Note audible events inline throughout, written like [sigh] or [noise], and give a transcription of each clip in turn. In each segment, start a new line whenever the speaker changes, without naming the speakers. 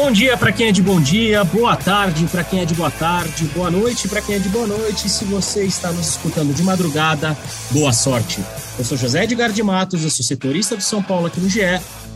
Bom dia para quem é de bom dia, boa tarde para quem é de boa tarde, boa noite para quem é de boa noite. Se você está nos escutando de madrugada, boa sorte. Eu sou José Edgar de Matos, eu sou setorista do São Paulo aqui no GE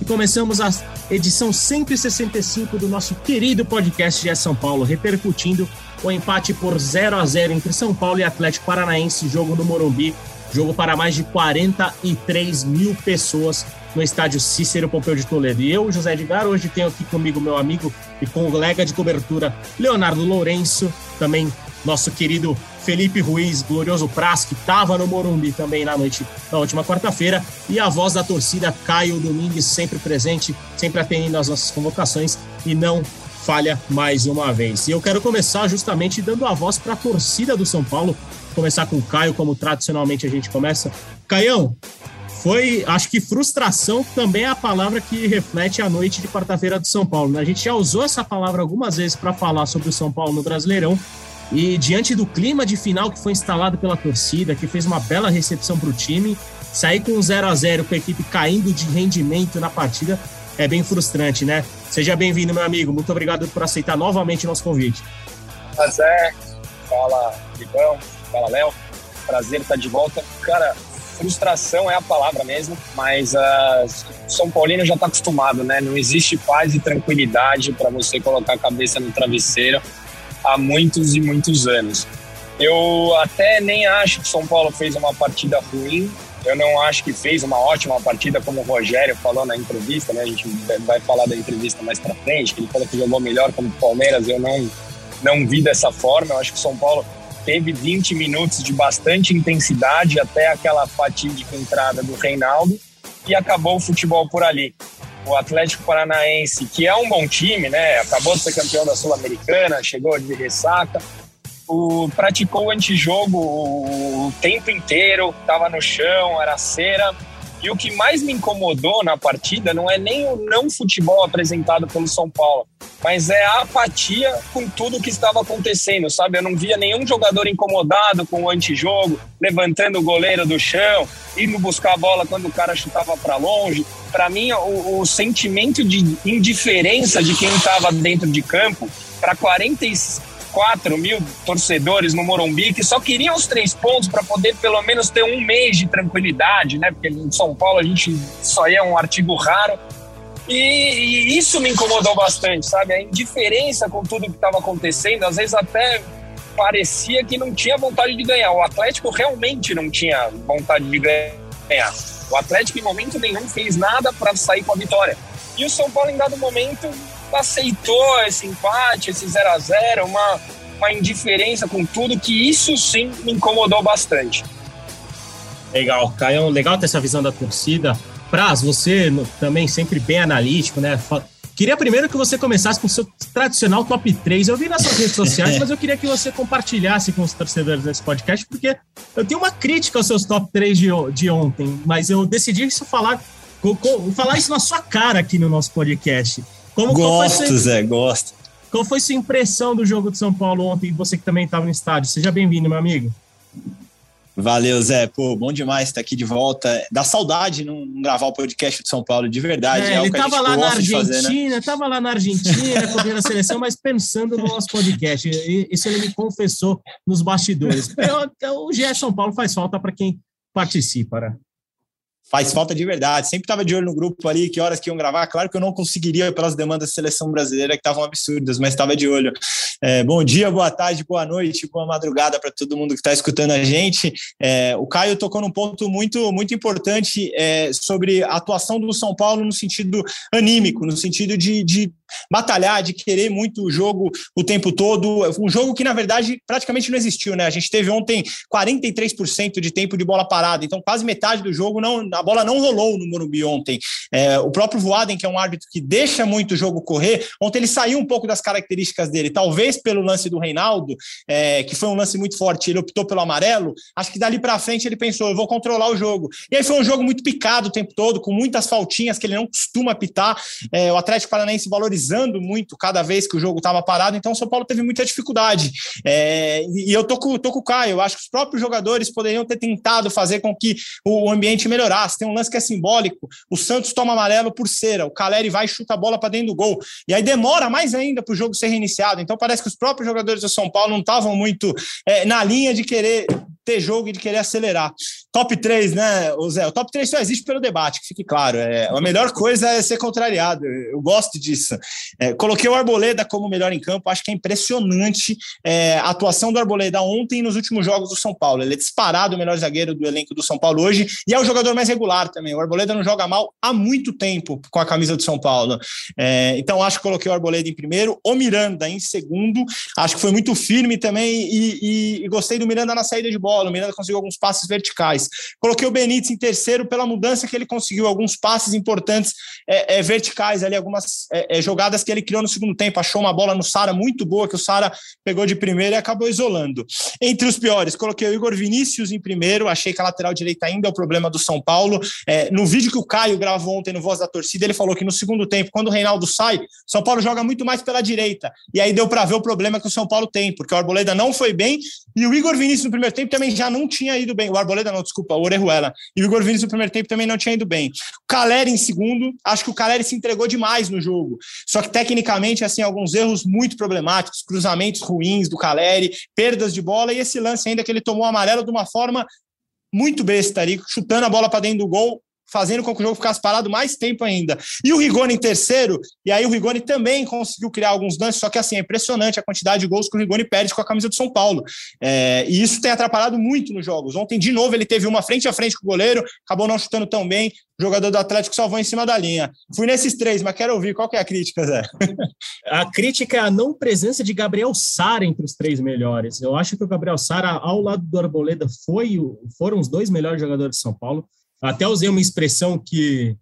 e começamos a edição 165 do nosso querido podcast GE São Paulo, repercutindo o empate por 0 a 0 entre São Paulo e Atlético Paranaense, jogo no Morumbi, jogo para mais de 43 mil pessoas no estádio Cícero Pompeu de Toledo. E eu, José Edgar, hoje tenho aqui comigo meu amigo e colega de cobertura, Leonardo Lourenço, também nosso querido Felipe Ruiz, glorioso Praz, que estava no Morumbi também na noite da última quarta-feira, e a voz da torcida, Caio Domingues, sempre presente, sempre atendendo às nossas convocações e não falha mais uma vez. E eu quero começar justamente dando a voz para a torcida do São Paulo, começar com o Caio, como tradicionalmente a gente começa. Caião, foi, acho que frustração também é a palavra que reflete a noite de quarta-feira do São Paulo. Né? A gente já usou essa palavra algumas vezes para falar sobre o São Paulo no Brasileirão. E diante do clima de final que foi instalado pela torcida, que fez uma bela recepção para o time, sair com 0 a 0 com a equipe caindo de rendimento na partida é bem frustrante, né? Seja bem-vindo, meu amigo. Muito obrigado por aceitar novamente o nosso convite.
Prazer. Fala, Ligão. Fala, Léo. Prazer estar de volta. Cara, frustração é a palavra mesmo, mas uh, São Paulino já está acostumado, né? Não existe paz e tranquilidade para você colocar a cabeça no travesseiro há muitos e muitos anos. Eu até nem acho que São Paulo fez uma partida ruim. Eu não acho que fez uma ótima partida, como o Rogério falou na entrevista, né? A gente vai falar da entrevista mais para frente, ele falou que jogou melhor como Palmeiras. Eu não, não vi dessa forma. Eu acho que São Paulo teve 20 minutos de bastante intensidade até aquela fatídica entrada do Reinaldo e acabou o futebol por ali. O Atlético Paranaense, que é um bom time, né? Acabou de ser campeão da Sul-Americana, chegou de ressaca, o, praticou o antijogo o tempo inteiro, estava no chão, era cera e o que mais me incomodou na partida não é nem o não futebol apresentado pelo São Paulo, mas é a apatia com tudo que estava acontecendo, sabe? Eu não via nenhum jogador incomodado com o antijogo, levantando o goleiro do chão, indo buscar a bola quando o cara chutava para longe. Para mim, o, o, sentimento de indiferença de quem estava dentro de campo para 45 4 mil torcedores no Morumbi que só queriam os três pontos para poder pelo menos ter um mês de tranquilidade, né? Porque em São Paulo a gente só é um artigo raro. E, e isso me incomodou bastante, sabe? A indiferença com tudo que estava acontecendo, às vezes até parecia que não tinha vontade de ganhar. O Atlético realmente não tinha vontade de ganhar. O Atlético, em momento nenhum, fez nada para sair com a vitória. E o São Paulo, em dado momento, aceitou esse empate, esse 0 a 0 uma, uma indiferença com tudo, que isso sim me incomodou bastante.
Legal, Caio, legal ter essa visão da torcida. Praz, você também sempre bem analítico, né? Queria primeiro que você começasse com o seu tradicional top 3. Eu vi nas suas redes sociais, [laughs] mas eu queria que você compartilhasse com os torcedores desse podcast, porque eu tenho uma crítica aos seus top 3 de, de ontem, mas eu decidi isso falar, falar isso na sua cara aqui no nosso podcast.
Como, gosto, sua, Zé, gosto.
Qual foi sua impressão do jogo de São Paulo ontem? Você que também estava no estádio. Seja bem-vindo, meu amigo.
Valeu, Zé. Pô, bom demais estar aqui de volta. Dá saudade não gravar o podcast de São Paulo, de verdade.
É, é ele estava lá na Argentina, estava né? lá na Argentina, cobrindo a seleção, mas pensando no nosso podcast. Isso ele me confessou nos bastidores. Eu, o GE São Paulo faz falta para quem participa, né?
Faz falta de verdade. Sempre estava de olho no grupo ali, que horas que iam gravar. Claro que eu não conseguiria pelas demandas da seleção brasileira, que estavam absurdas, mas estava de olho. É, bom dia, boa tarde, boa noite, boa madrugada para todo mundo que está escutando a gente. É, o Caio tocou num ponto muito, muito importante é, sobre a atuação do São Paulo no sentido anímico, no sentido de, de batalhar, de querer muito o jogo o tempo todo. Um jogo que, na verdade, praticamente não existiu, né? A gente teve ontem 43% de tempo de bola parada, então quase metade do jogo não, a bola não rolou no Morumbi ontem. É, o próprio Voaden, que é um árbitro que deixa muito o jogo correr, ontem ele saiu um pouco das características dele. Talvez pelo lance do Reinaldo, é, que foi um lance muito forte, ele optou pelo amarelo, acho que dali para frente ele pensou, eu vou controlar o jogo. E aí foi um jogo muito picado o tempo todo, com muitas faltinhas que ele não costuma pitar, é, o Atlético Paranaense valorizando muito cada vez que o jogo estava parado, então o São Paulo teve muita dificuldade. É, e eu tô com, tô com o Caio, eu acho que os próprios jogadores poderiam ter tentado fazer com que o ambiente melhorasse. Tem um lance que é simbólico, o Santos toma amarelo por cera, o Caleri vai e chuta a bola para dentro do gol. E aí demora mais ainda para o jogo ser reiniciado. Então parece que os próprios jogadores do São Paulo não estavam muito é, na linha de querer ter jogo e de querer acelerar. Top 3, né, o Zé? O top 3 só existe pelo debate, que fique claro. É, a melhor coisa é ser contrariado. Eu gosto disso. É, coloquei o Arboleda como melhor em campo. Acho que é impressionante é, a atuação do Arboleda ontem nos últimos jogos do São Paulo. Ele é disparado o melhor zagueiro do elenco do São Paulo hoje e é o jogador mais regular também. O Arboleda não joga mal há muito tempo com a camisa do São Paulo. É, então acho que coloquei o Arboleda em primeiro, o Miranda em segundo. Acho que foi muito firme também e, e, e gostei do Miranda na saída de bola bola. O Miranda conseguiu alguns passes verticais. Coloquei o Benítez em terceiro pela mudança que ele conseguiu, alguns passes importantes é, é, verticais ali, algumas é, é jogadas que ele criou no segundo tempo. Achou uma bola no Sara muito boa, que o Sara pegou de primeiro e acabou isolando. Entre os piores, coloquei o Igor Vinícius em primeiro. Achei que a lateral direita ainda é o problema do São Paulo. É, no vídeo que o Caio gravou ontem no Voz da Torcida, ele falou que no segundo tempo, quando o Reinaldo sai, São Paulo joga muito mais pela direita. E aí deu para ver o problema que o São Paulo tem, porque o Arboleda não foi bem e o Igor Vinícius no primeiro tempo também já não tinha ido bem. O Arboleda não, desculpa, o Orejuela. E o Igor Vinícius no primeiro tempo também não tinha ido bem. O Caleri em segundo, acho que o Caleri se entregou demais no jogo. Só que tecnicamente, assim, alguns erros muito problemáticos, cruzamentos ruins do Caleri, perdas de bola e esse lance ainda que ele tomou amarelo de uma forma muito besta ali, chutando a bola para dentro do gol, fazendo com que o jogo ficasse parado mais tempo ainda. E o Rigoni em terceiro, e aí o Rigoni também conseguiu criar alguns lances, só que assim, é impressionante a quantidade de gols que o Rigoni perde com a camisa do São Paulo. É, e isso tem atrapalhado muito nos jogos. Ontem, de novo, ele teve uma frente a frente com o goleiro, acabou não chutando tão bem, o jogador do Atlético salvou em cima da linha. Fui nesses três, mas quero ouvir, qual que é a crítica, Zé?
A crítica é a não presença de Gabriel Sara entre os três melhores. Eu acho que o Gabriel Sara, ao lado do Arboleda, foi, foram os dois melhores jogadores de São Paulo. Até usei uma expressão que,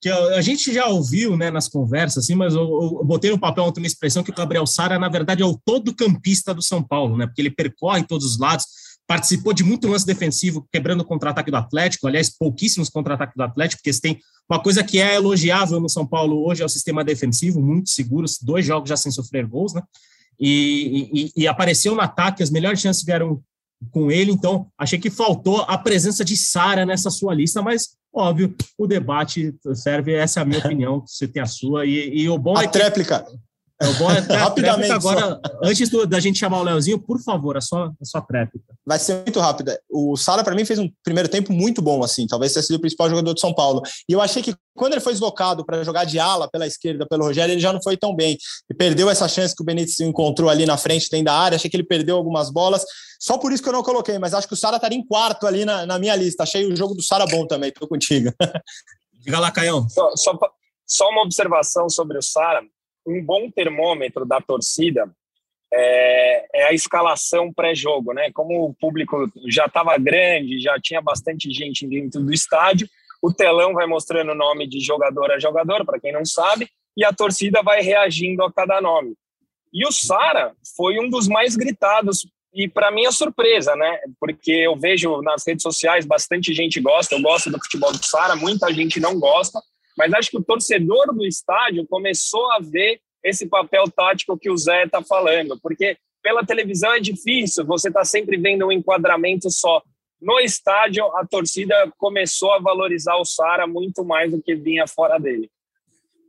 que a, gente já ouviu né, nas conversas, assim, mas eu, eu botei no papel uma expressão que o Gabriel Sara, na verdade, é o todo campista do São Paulo, né? Porque ele percorre todos os lados, participou de muito lance defensivo, quebrando o contra-ataque do Atlético, aliás, pouquíssimos contra-ataques do Atlético, porque tem uma coisa que é elogiável no São Paulo hoje é o sistema defensivo, muito seguro, dois jogos já sem sofrer gols, né? E, e, e apareceu no ataque, as melhores chances vieram com ele, então achei que faltou a presença de Sara nessa sua lista, mas óbvio, o debate serve, essa é a minha [laughs] opinião, você tem a sua, e, e o bom
a
é
que... tréplica.
É o bom é Rapidamente. Agora, só. antes do, da gente chamar o Leozinho, por favor, a sua, a sua tréplica.
Vai ser muito rápida. O Sala, para mim, fez um primeiro tempo muito bom, assim. Talvez tenha sido o principal jogador de São Paulo. E eu achei que quando ele foi deslocado para jogar de ala pela esquerda pelo Rogério, ele já não foi tão bem. E perdeu essa chance que o Benítez encontrou ali na frente, dentro da área. Achei que ele perdeu algumas bolas. Só por isso que eu não coloquei, mas acho que o Sara estaria em quarto ali na, na minha lista. Achei o jogo do Sara bom também, estou contigo.
Diga lá, Caião.
Só, só, só uma observação sobre o Sara. Um bom termômetro da torcida é, é a escalação pré-jogo, né? Como o público já estava grande, já tinha bastante gente dentro do estádio, o telão vai mostrando o nome de jogador a jogador, para quem não sabe, e a torcida vai reagindo a cada nome. E o Sara foi um dos mais gritados e para mim é surpresa, né? Porque eu vejo nas redes sociais bastante gente gosta, eu gosto do futebol do Sara, muita gente não gosta, mas acho que o torcedor do estádio começou a ver esse papel tático que o Zé está falando, porque pela televisão é difícil, você está sempre vendo um enquadramento só. No estádio, a torcida começou a valorizar o Sara muito mais do que vinha fora dele.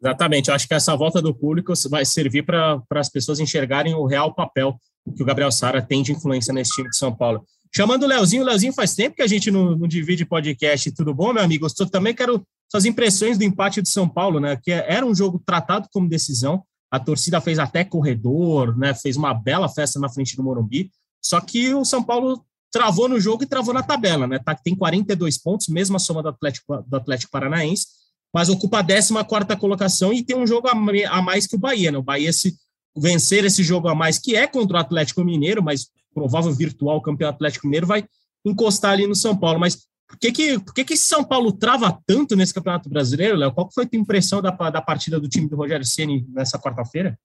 Exatamente, acho que essa volta do público vai servir para as pessoas enxergarem o real papel que o Gabriel Sara tem de influência nesse time de São Paulo. Chamando o Leozinho, o Leozinho faz tempo que a gente não, não divide podcast, tudo bom, meu amigo? Eu também quero suas impressões do empate de São Paulo, né? Que era um jogo tratado como decisão, a torcida fez até corredor, né? Fez uma bela festa na frente do Morumbi, só que o São Paulo travou no jogo e travou na tabela, né? Tá, tem 42 pontos, mesma soma do Atlético, do Atlético Paranaense, mas ocupa a 14 colocação e tem um jogo a mais que o Bahia, né? O Bahia se vencer esse jogo a mais, que é contra o Atlético Mineiro, mas provável virtual campeão Atlético Mineiro, vai encostar ali no São Paulo. Mas por que que, por que, que São Paulo trava tanto nesse Campeonato Brasileiro, Léo? Qual foi a tua impressão da, da partida do time do Rogério Ceni nessa quarta-feira?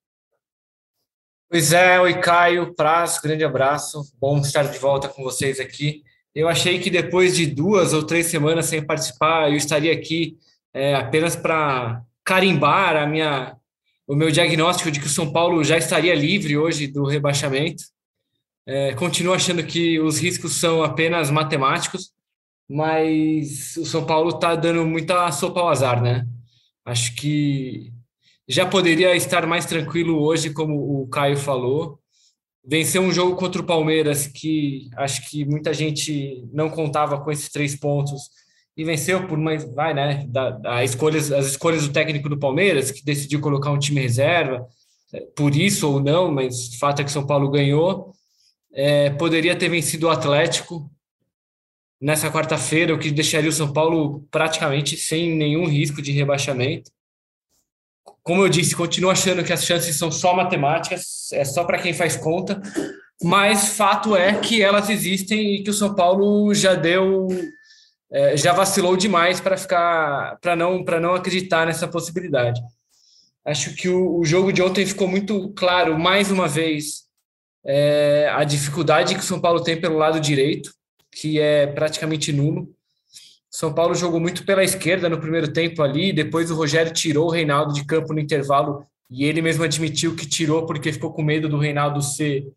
Pois é, oi Caio, Praz, grande abraço, bom estar de volta com vocês aqui. Eu achei que depois de duas ou três semanas sem participar, eu estaria aqui é, apenas para carimbar a minha, o meu diagnóstico de que o São Paulo já estaria livre hoje do rebaixamento. É, continuo achando que os riscos são apenas matemáticos, mas o São Paulo está dando muita sopa ao azar, né? Acho que já poderia estar mais tranquilo hoje, como o Caio falou. Venceu um jogo contra o Palmeiras que acho que muita gente não contava com esses três pontos e venceu por mais vai né da, da escolhas as escolhas do técnico do Palmeiras que decidiu colocar um time reserva por isso ou não mas o fato é que São Paulo ganhou é, poderia ter vencido o Atlético nessa quarta-feira o que deixaria o São Paulo praticamente sem nenhum risco de rebaixamento como eu disse continuo achando que as chances são só matemáticas é só para quem faz conta mas fato é que elas existem e que o São Paulo já deu é, já vacilou demais para ficar para não para não acreditar nessa possibilidade. Acho que o, o, jogo de ontem ficou muito claro mais uma vez é, a dificuldade que o São Paulo tem pelo lado direito, que é praticamente nulo. São Paulo jogou muito pela esquerda no primeiro tempo ali, depois o Rogério tirou o Reinaldo de campo no intervalo e ele mesmo admitiu que tirou porque ficou com medo do Reinaldo ser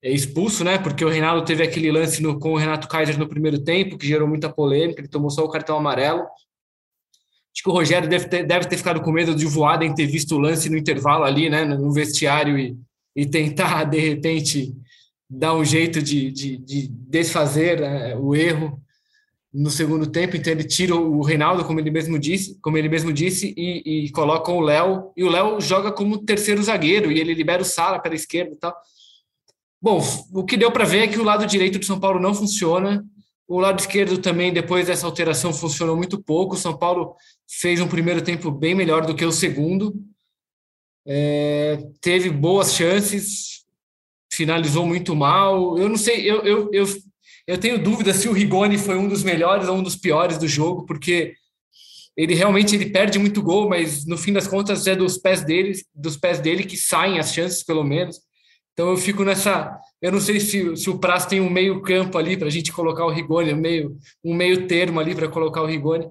é expulso, né? Porque o Reinaldo teve aquele lance no, com o Renato Kaiser no primeiro tempo, que gerou muita polêmica, ele tomou só o cartão amarelo. Acho que o Rogério deve ter, deve ter ficado com medo de voar, em ter visto o lance no intervalo ali, né? No vestiário e, e tentar, [laughs] de repente, dar um jeito de, de, de desfazer né, o erro no segundo tempo. Então ele tira o Reinaldo, como ele mesmo disse, como ele mesmo disse, e, e coloca o Léo. E o Léo joga como terceiro zagueiro e ele libera o Sala pela esquerda e tal. Bom, o que deu para ver é que o lado direito do São Paulo não funciona. O lado esquerdo também, depois dessa alteração, funcionou muito pouco. O São Paulo fez um primeiro tempo bem melhor do que o segundo. É, teve boas chances, finalizou muito mal. Eu não sei, eu, eu, eu, eu tenho dúvida se o Rigoni foi um dos melhores ou um dos piores do jogo, porque ele realmente ele perde muito gol, mas no fim das contas é dos pés dele, dos pés dele que saem as chances, pelo menos. Então eu fico nessa. Eu não sei se, se o Praz tem um meio campo ali para a gente colocar o Rigoni, um meio, um meio termo ali para colocar o Rigoni.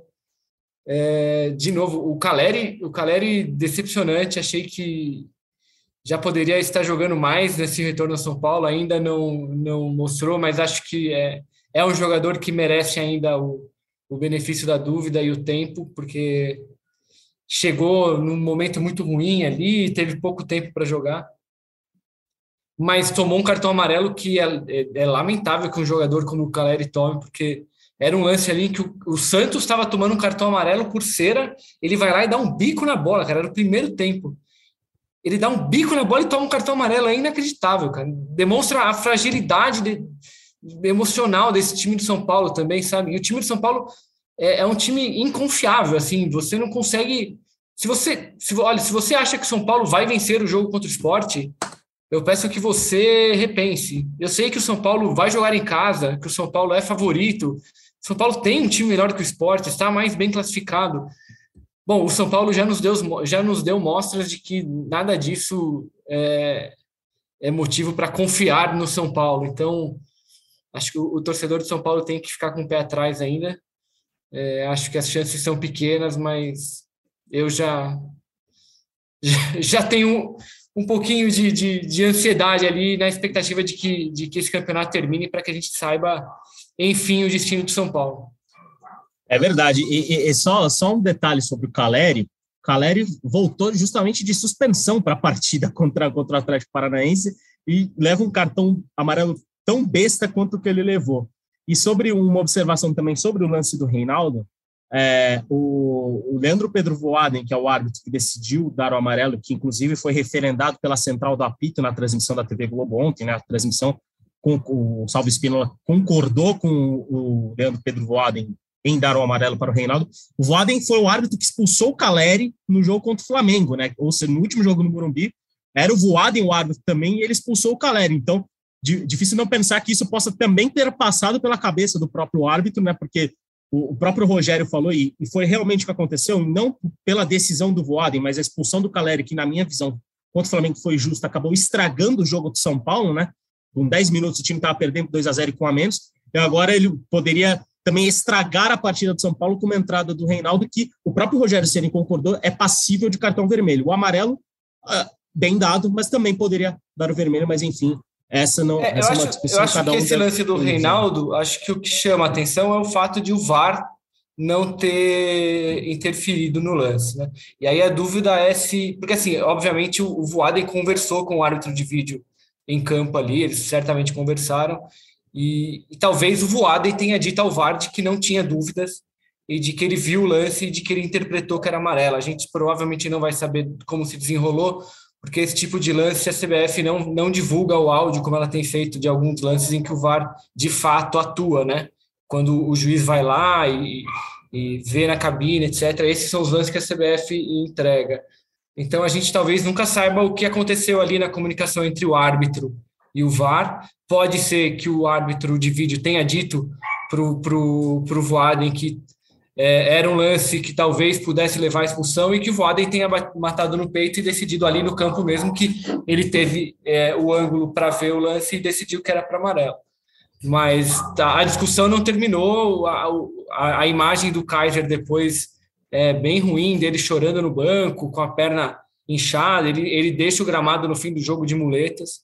É, de novo, o Caleri, o Caleri decepcionante. Achei que já poderia estar jogando mais nesse retorno a São Paulo, ainda não, não mostrou, mas acho que é, é um jogador que merece ainda o, o benefício da dúvida e o tempo, porque chegou num momento muito ruim ali, teve pouco tempo para jogar mas tomou um cartão amarelo que é, é, é lamentável que um jogador como o Caleri tome, porque era um lance ali que o, o Santos estava tomando um cartão amarelo por cera, ele vai lá e dá um bico na bola, cara, era o primeiro tempo. Ele dá um bico na bola e toma um cartão amarelo, é inacreditável, cara. Demonstra a fragilidade de, emocional desse time de São Paulo também, sabe? E o time de São Paulo é, é um time inconfiável, assim, você não consegue se você, se, olha, se você acha que São Paulo vai vencer o jogo contra o esporte, eu peço que você repense. Eu sei que o São Paulo vai jogar em casa, que o São Paulo é favorito. São Paulo tem um time melhor que o esporte, está mais bem classificado. Bom, o São Paulo já nos deu, já nos deu mostras de que nada disso é, é motivo para confiar no São Paulo. Então, acho que o, o, torcedor de São Paulo tem que ficar com o pé atrás ainda. É, acho que as chances são pequenas, mas eu já, já, [laughs] já tenho um pouquinho de, de, de, ansiedade ali na expectativa de que, de que esse campeonato termine para que a gente saiba, enfim, o destino de São Paulo.
É verdade. E, e, só, só um detalhe sobre o Caleri. Caleri voltou justamente de suspensão para a partida [laughs] contra, contra o Atlético Paranaense e leva um cartão amarelo tão besta quanto o que ele levou. E sobre uma observação também sobre o lance do Reinaldo, é, o, o, Leandro Pedro Voaden, que é o árbitro que decidiu dar o amarelo, que inclusive foi referendado pela central do apito na transmissão da TV Globo ontem, né, a transmissão com o Salvo Espínola concordou com o Leandro Pedro Voaden em dar o amarelo para o Reinaldo. O Voaden foi o árbitro que expulsou o Caleri no jogo contra o Flamengo, né? Ou seja, no último jogo no Morumbi, era o Voaden o árbitro também e ele expulsou o Caleri. Então, difícil não pensar que isso possa também ter passado pela cabeça do próprio árbitro, né? Porque o, próprio Rogério falou, e, foi realmente o que aconteceu, não pela decisão do Voaden, mas a expulsão do Caleri, que na minha visão contra o Flamengo foi justo, acabou estragando o jogo de São Paulo, né? Com 10 minutos o time estava perdendo 2 a 0 e com a menos. Então agora ele poderia também estragar a partida de São Paulo com uma entrada do Reinaldo, que o próprio Rogério Ceni concordou, é passível de cartão vermelho. O amarelo, ah, bem dado, mas também poderia dar o vermelho, mas enfim, essa não
é,
essa
eu é uma discussão. Eu acho que um esse lance do Reinaldo, acho que o que chama a atenção é o fato de o VAR não ter interferido no lance, né? E aí a dúvida é se, porque assim, obviamente o, o Voaden conversou com o árbitro de vídeo em campo ali, eles certamente conversaram, e, e talvez o Voaden tenha dito ao VAR de que não tinha dúvidas e de que ele viu o lance e de que ele interpretou que era amarelo. A gente provavelmente não vai saber como se desenrolou, porque esse tipo de lance a CBF não, não divulga o áudio, como ela tem feito de alguns lances em que o VAR de fato atua, né? Quando o juiz vai lá e, e vê na cabine, etc. Esses são os lances que a CBF entrega. Então a gente talvez nunca saiba o que aconteceu ali na comunicação entre o árbitro e o VAR. Pode ser que o árbitro de vídeo tenha dito para o Voaden que é, era um lance que talvez pudesse levar à expulsão e que o Voaden tenha matado no peito e decidido ali no campo mesmo que ele teve é, o ângulo para ver o lance e decidiu que era para amarelo. Mas tá, a discussão não terminou, a, a, a, imagem do Kaiser depois é bem ruim, dele chorando no banco, com a perna inchada, ele, ele deixa o gramado no fim do jogo de muletas.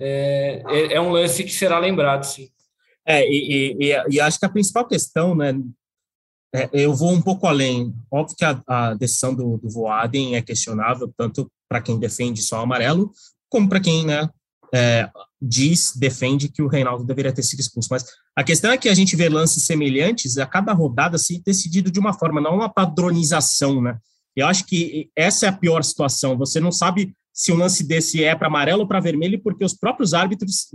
É, é, é um lance que será lembrado, sim.
É, e, e, e, acho que a principal questão, né, é, eu vou um pouco além. Óbvio que a, a decisão do, do Voaden é questionável, tanto para quem defende só amarelo, como para quem né, é, diz, defende que o Reinaldo deveria ter sido expulso. Mas a questão é que a gente vê lances semelhantes a cada rodada se decidido de uma forma, não uma padronização, né? Eu acho que essa é a pior situação. Você não sabe se um lance desse é para amarelo ou para vermelho, porque os próprios árbitros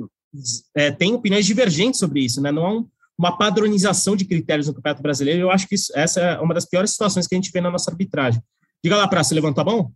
é, têm opiniões divergentes sobre isso, né? Não há um, uma padronização de critérios no Campeonato Brasileiro. Eu acho que isso, essa é uma das piores situações que a gente vê na nossa arbitragem. Diga lá, Praça, levantou a mão?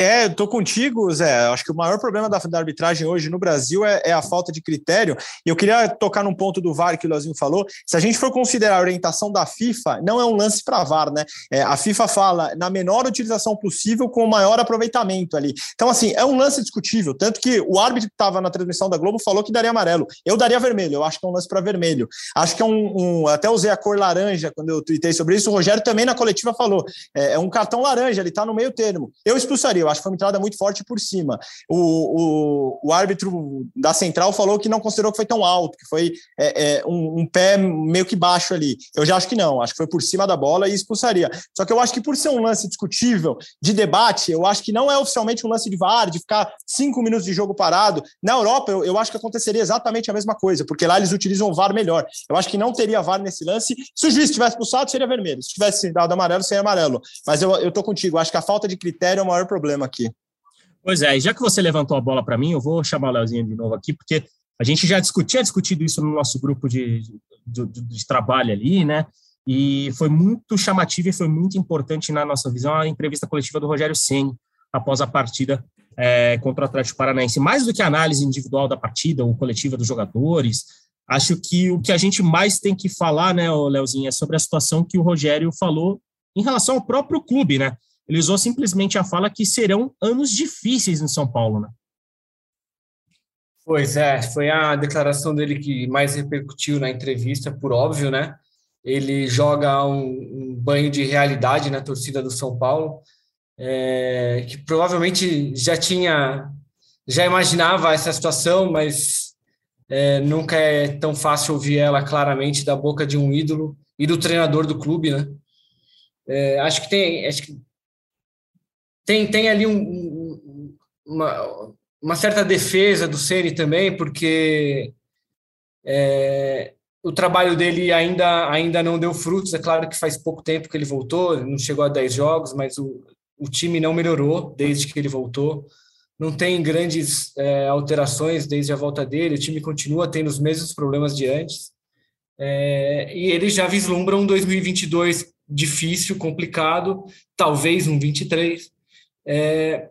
É, eu tô contigo, Zé. Acho que o maior problema da, da arbitragem hoje no Brasil é, é, a falta de critério. E eu queria tocar num ponto do VAR que o Leozinho falou. Se a gente for considerar a orientação da FIFA, não é um lance para VAR, né? É, a FIFA fala na menor utilização possível com o maior aproveitamento ali. Então, assim, é um lance discutível. Tanto que o árbitro que estava na transmissão da Globo falou que daria amarelo. Eu daria vermelho. Eu acho que é um lance para vermelho. Acho que é um, um, Até usei a cor laranja quando eu tuitei sobre isso. O Rogério também na coletiva falou. É, é um cartão laranja, ele está no meio termo. Eu expulsaria eu acho que foi uma entrada muito forte por cima. O, o, o árbitro da central falou que não considerou que foi tão alto, que foi é, é, um, um, pé meio que baixo ali. Eu já acho que não, acho que foi por cima da bola e expulsaria. Só que eu acho que por ser um lance discutível, de debate, eu acho que não é oficialmente um lance de VAR, de ficar cinco minutos de jogo parado. Na Europa, eu, eu acho que aconteceria exatamente a mesma coisa, porque lá eles utilizam o VAR melhor. Eu acho que não teria VAR nesse lance. Se o juiz tivesse expulsado, seria vermelho. Se tivesse dado amarelo, seria amarelo. Mas eu, eu tô contigo, acho que a falta de critério é o maior problema aqui.
Pois é, já que você levantou a bola para mim, eu vou chamar o Leozinho de novo aqui, porque a gente já discutia discutido isso no nosso grupo de, de, de, de trabalho ali, né? E foi muito chamativo e foi muito importante na nossa visão a entrevista coletiva do Rogério Senni após a partida é, contra o Atlético Paranaense. Mais do que a análise individual da partida ou coletiva dos jogadores, acho que o que a gente mais tem que falar, né, Leozinho, é sobre a situação que o Rogério falou em relação ao próprio clube, né? Ele usou simplesmente a fala que serão anos difíceis em São Paulo, né?
Pois é, foi a declaração dele que mais repercutiu na entrevista, por óbvio, né? Ele joga um, um banho de realidade na torcida do São Paulo, é, que provavelmente já tinha, já imaginava essa situação, mas é, nunca é tão fácil ouvir ela claramente da boca de um ídolo e do treinador do clube, né? É, acho que tem, acho que tem, tem ali um, uma, uma certa defesa do Ceni também, porque é, o trabalho dele ainda, ainda não deu frutos. É claro que faz pouco tempo que ele voltou, não chegou a 10 jogos, mas o, o time não melhorou desde que ele voltou. Não tem grandes é, alterações desde a volta dele, o time continua tendo os mesmos problemas de antes. É, e ele já vislumbra um 2022 difícil, complicado, talvez um 23. É,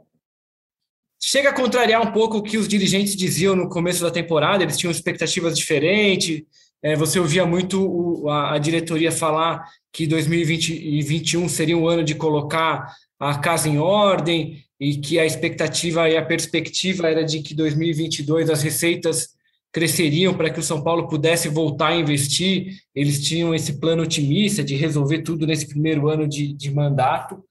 chega a contrariar um pouco o que os dirigentes diziam no começo da temporada, eles tinham expectativas diferentes. É, você ouvia muito o, a, a, diretoria falar que 2020 e 2021 seria um ano de colocar a casa em ordem e que a expectativa e a perspectiva era de que 2022 as receitas cresceriam para que o São Paulo pudesse voltar a investir. Eles tinham esse plano otimista de resolver tudo nesse primeiro ano de, de mandato.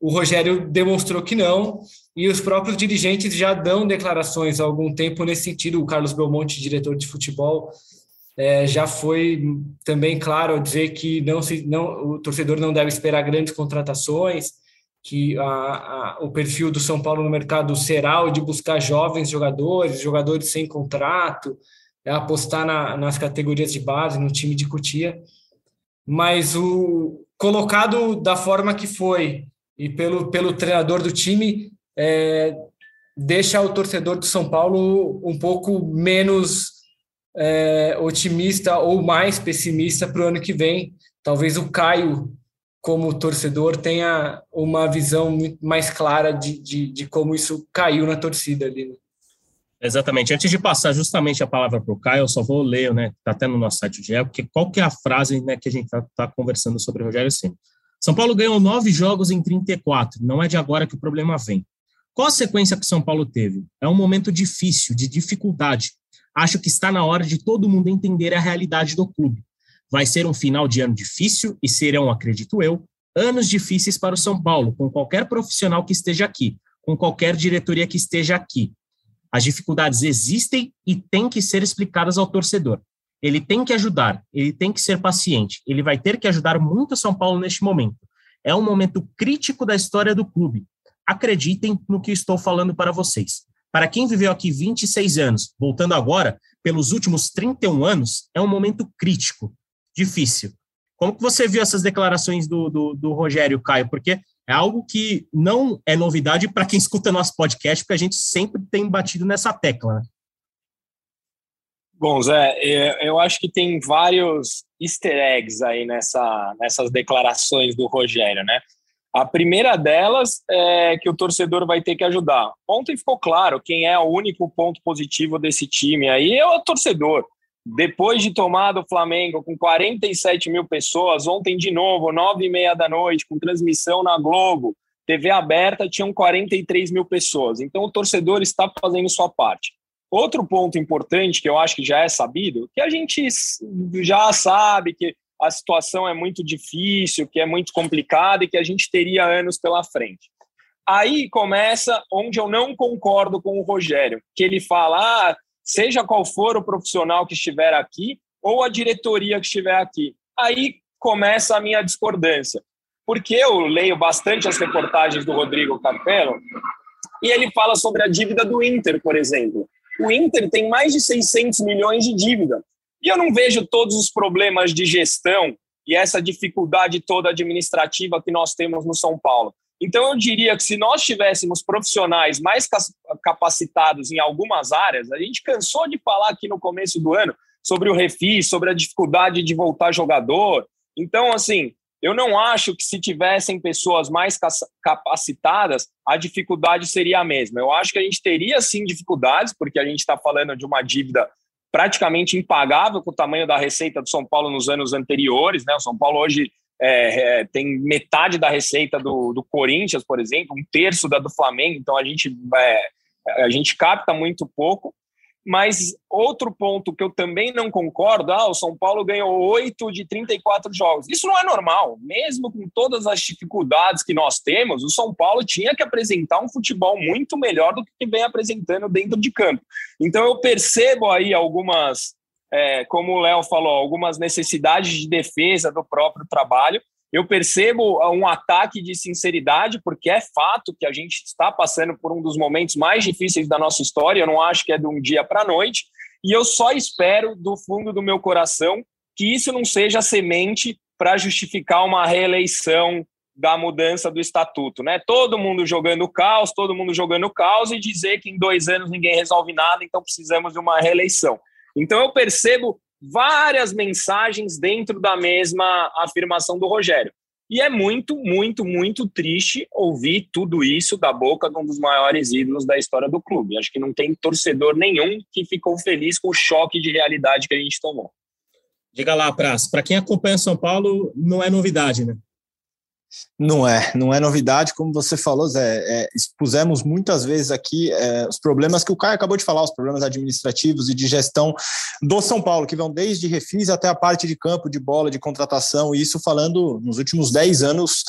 O Rogério demonstrou que não, e os próprios dirigentes já dão declarações há algum tempo nesse sentido. O Carlos Belmonte, diretor de futebol, é, já foi também claro ao dizer que não se, não, o torcedor não deve esperar grandes contratações, que a, a, o perfil do São Paulo no mercado será o de buscar jovens jogadores, jogadores sem contrato, é, apostar na, nas categorias de base, no time de Cutia. Mas o colocado da forma que foi e pelo, pelo treinador do time, é, deixa o torcedor do São Paulo um pouco menos é, otimista ou mais pessimista para o ano que vem. Talvez o Caio, como torcedor, tenha uma visão mais clara de, de, de como isso caiu na torcida ali. Né?
Exatamente. Antes de passar justamente a palavra para o Caio, eu só vou ler, né? Está até no nosso site de porque qual que é a frase né, que a gente está tá conversando sobre o Rogério Ceni? São Paulo ganhou nove jogos em 34. Não é de agora que o problema vem. Qual a sequência que São Paulo teve? É um momento difícil, de dificuldade acho que está na hora de todo mundo entender a realidade do clube. Vai ser um final de ano difícil e serão, acredito eu, anos difíceis para o São Paulo, com qualquer profissional que esteja aqui, com qualquer diretoria que esteja aqui. As dificuldades existem e têm que ser explicadas ao torcedor. Ele tem que ajudar, ele tem que ser paciente, ele vai ter que ajudar muito São Paulo neste momento. É um momento crítico da história do clube. Acreditem no que estou falando para vocês. Para quem viveu aqui 26 anos, voltando agora, pelos últimos 31 anos, é um momento crítico, difícil. Como que você viu essas declarações do, do, do Rogério Caio? Porque é algo que não é novidade para quem escuta nosso podcast, porque a gente sempre tem batido nessa tecla. Né?
Bom, Zé, é, eu acho que tem vários easter eggs aí nessa, nessas declarações do Rogério, né? A primeira delas é que o torcedor vai ter que ajudar. Ontem ficou claro quem é o único ponto positivo desse time aí é o torcedor. Depois de tomar do Flamengo com 47 mil pessoas, ontem de novo, nove e meia da noite, com transmissão na Globo, TV aberta, tinham 43 mil pessoas. Então o torcedor está fazendo sua parte. Outro ponto importante que eu acho que já é sabido, que a gente já sabe que a situação é muito difícil, que é muito complicada e que a gente teria anos pela frente. Aí começa onde eu não concordo com o Rogério, que ele fala: ah, seja qual for o profissional que estiver aqui ou a diretoria que estiver aqui. Aí começa a minha discordância, porque eu leio bastante as reportagens do Rodrigo Capello e ele fala sobre a dívida do Inter, por exemplo. O Inter tem mais de 600 milhões de dívida. E eu não vejo todos os problemas de gestão e essa dificuldade toda administrativa que nós temos no São Paulo. Então, eu diria que se nós tivéssemos profissionais mais capacitados em algumas áreas, a gente cansou de falar aqui no começo do ano sobre o refis, sobre a dificuldade de voltar jogador. Então, assim, eu não acho que se tivessem pessoas mais capacitadas, a dificuldade seria a mesma. Eu acho que a gente teria sim dificuldades, porque a gente está falando de uma dívida praticamente impagável com o tamanho da receita do São Paulo nos anos anteriores. Né? O São Paulo hoje é, é, tem metade da receita do, do, Corinthians, por exemplo, um terço da do Flamengo, então a gente, é, a gente capta muito pouco. Mas outro ponto que eu também não concordo, ah, o São Paulo ganhou 8 de 34 jogos. Isso não é normal. Mesmo com todas as dificuldades que nós temos, o São Paulo tinha que apresentar um futebol muito melhor do que vem apresentando dentro de campo. Então eu percebo aí algumas, é, como o Léo falou, algumas necessidades de defesa do próprio trabalho, eu percebo um ataque de sinceridade, porque é fato que a gente está passando por um dos momentos mais difíceis da nossa história. Eu não acho que é de um dia para a noite. E eu só espero, do fundo do meu coração, que isso não seja semente para justificar uma reeleição da mudança do estatuto, né? Todo mundo jogando caos, todo mundo jogando caos e dizer que em dois anos ninguém resolve nada, então precisamos de uma reeleição. Então eu percebo várias mensagens dentro da mesma afirmação do Rogério. E é muito, muito, muito triste ouvir tudo isso da boca de um dos maiores ídolos da história do clube. Acho que não tem torcedor nenhum que ficou feliz com o choque de realidade que a gente tomou.
Diga lá, Praz, para quem acompanha São Paulo, não é novidade, né?
Não é, não é novidade, como você falou, Zé. É, expusemos muitas vezes aqui é, os problemas que o Caio acabou de falar, os problemas administrativos e de gestão do São Paulo, que vão desde refis até a parte de campo, de bola, de contratação, e isso falando nos últimos 10 anos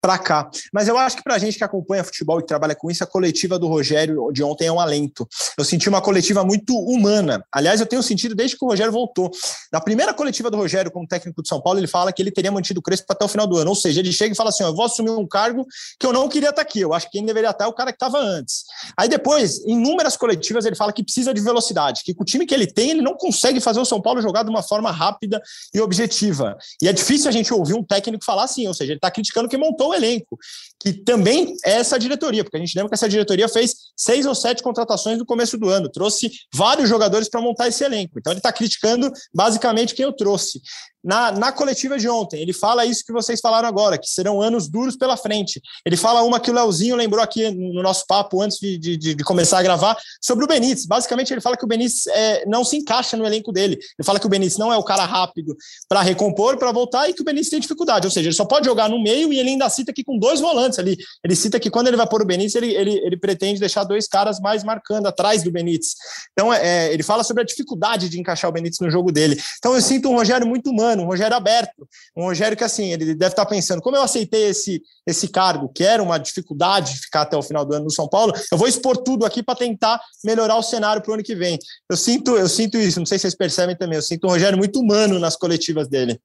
para cá. Mas eu acho que para a gente que acompanha futebol e trabalha com isso, a coletiva do Rogério de ontem é um alento. Eu senti uma coletiva muito humana. Aliás, eu tenho sentido desde que o Rogério voltou. Na primeira coletiva do Rogério como técnico de São Paulo, ele fala que ele teria mantido o Crespo até o final do ano. Ou seja, ele chega e fala assim: eu vou assumir um cargo que eu não queria estar aqui. Eu acho que quem deveria estar é o cara que estava antes. Aí depois, em inúmeras coletivas, ele fala que precisa de velocidade, que com o time que ele tem, ele não consegue fazer o São Paulo jogar de uma forma rápida e objetiva. E é difícil a gente ouvir um técnico falar assim, ou seja, ele está criticando quem montou o elenco, que também é essa diretoria, porque a gente lembra que essa diretoria fez seis ou sete contratações no começo do ano, trouxe vários jogadores para montar esse elenco. Então ele está criticando basicamente quem eu trouxe. Na, na coletiva de ontem, ele fala isso que vocês falaram agora, que serão anos duros pela frente. Ele fala uma que o Leozinho lembrou aqui no nosso papo antes de, de, de começar a gravar, sobre o Benítez. Basicamente, ele fala que o Benítez é, não se encaixa no elenco dele. Ele fala que o Benítez não é o cara rápido para recompor, para voltar, e que o Benítez tem dificuldade. Ou seja, ele só pode jogar no meio e ele ainda cita aqui com dois volantes ali. Ele cita que quando ele vai pôr o Benítez, ele, ele, ele pretende deixar dois caras mais marcando atrás do Benítez. Então, é, ele fala sobre a dificuldade de encaixar o Benítez no jogo dele. Então, eu sinto um Rogério muito humano um Rogério aberto, um Rogério que assim, ele deve estar pensando, como eu aceitei esse, esse cargo, que era uma dificuldade de ficar até o final do ano no São Paulo, eu vou expor tudo aqui para tentar melhorar o cenário para o ano que vem. Eu sinto, eu sinto isso, não sei se vocês percebem também, eu sinto um Rogério muito humano nas coletivas dele.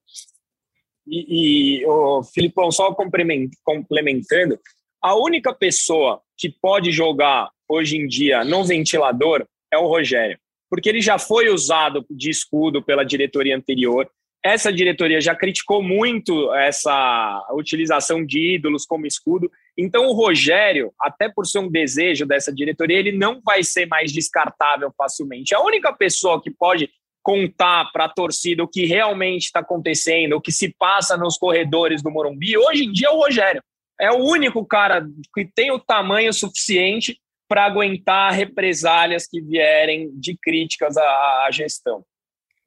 E, e o Filipão, só complementando, a única pessoa que pode jogar hoje em dia no ventilador é o Rogério, porque ele já foi usado de escudo pela diretoria anterior, essa diretoria já criticou muito essa utilização de ídolos como escudo. Então, o Rogério, até por ser um desejo dessa diretoria, ele não vai ser mais descartável facilmente. A única pessoa que pode contar para a torcida o que realmente está acontecendo, o que se passa nos corredores do Morumbi, hoje em dia é o Rogério. É o único cara que tem o tamanho suficiente para aguentar represálias que vierem de críticas à, à gestão.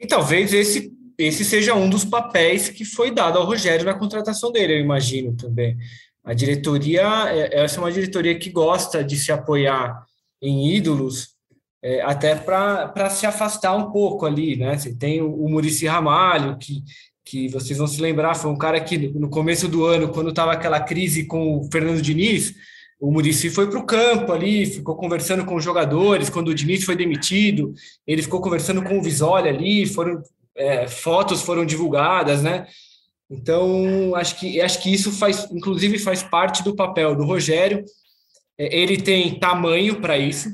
E talvez esse esse seja um dos papéis que foi dado ao Rogério na contratação dele, eu imagino também. A diretoria, é, essa é uma diretoria que gosta de se apoiar em ídolos, é, até para se afastar um pouco ali, né? Você tem o, Murici Ramalho, que, que vocês vão se lembrar, foi um cara que no começo do ano, quando estava aquela crise com o Fernando Diniz, o Murici foi para o campo ali, ficou conversando com os jogadores. Quando o Diniz foi demitido, ele ficou conversando com o Visoli ali, foram é, fotos foram divulgadas, né? Então, acho que, acho que isso faz, inclusive, faz parte do papel do Rogério. É, ele tem tamanho para isso,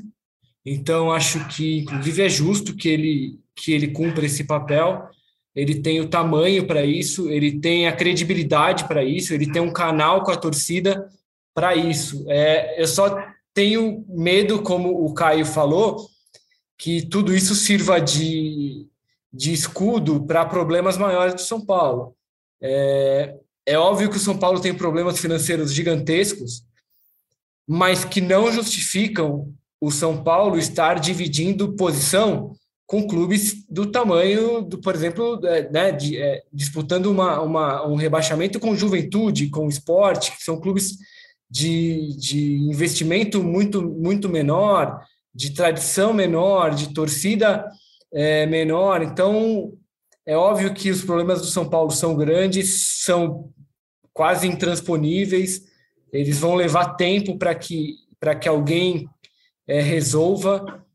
então acho que, inclusive, é justo que ele, que ele cumpra esse papel. Ele tem o tamanho para isso, ele tem a credibilidade para isso, ele tem um canal com a torcida para isso. É, eu só tenho medo, como o Caio falou, que tudo isso sirva de de escudo para problemas maiores do São Paulo. É, é óbvio que o São Paulo tem problemas financeiros gigantescos, mas que não justificam o São Paulo estar dividindo posição com clubes do tamanho do, por exemplo, é, né, de, é, disputando uma, uma, um rebaixamento com juventude, com esporte, que são clubes de, de investimento muito, muito menor, de tradição menor, de torcida é, menor. Então, é óbvio que os problemas do São Paulo são grandes, são quase intransponíveis, eles vão levar tempo para que, que alguém é, resolva,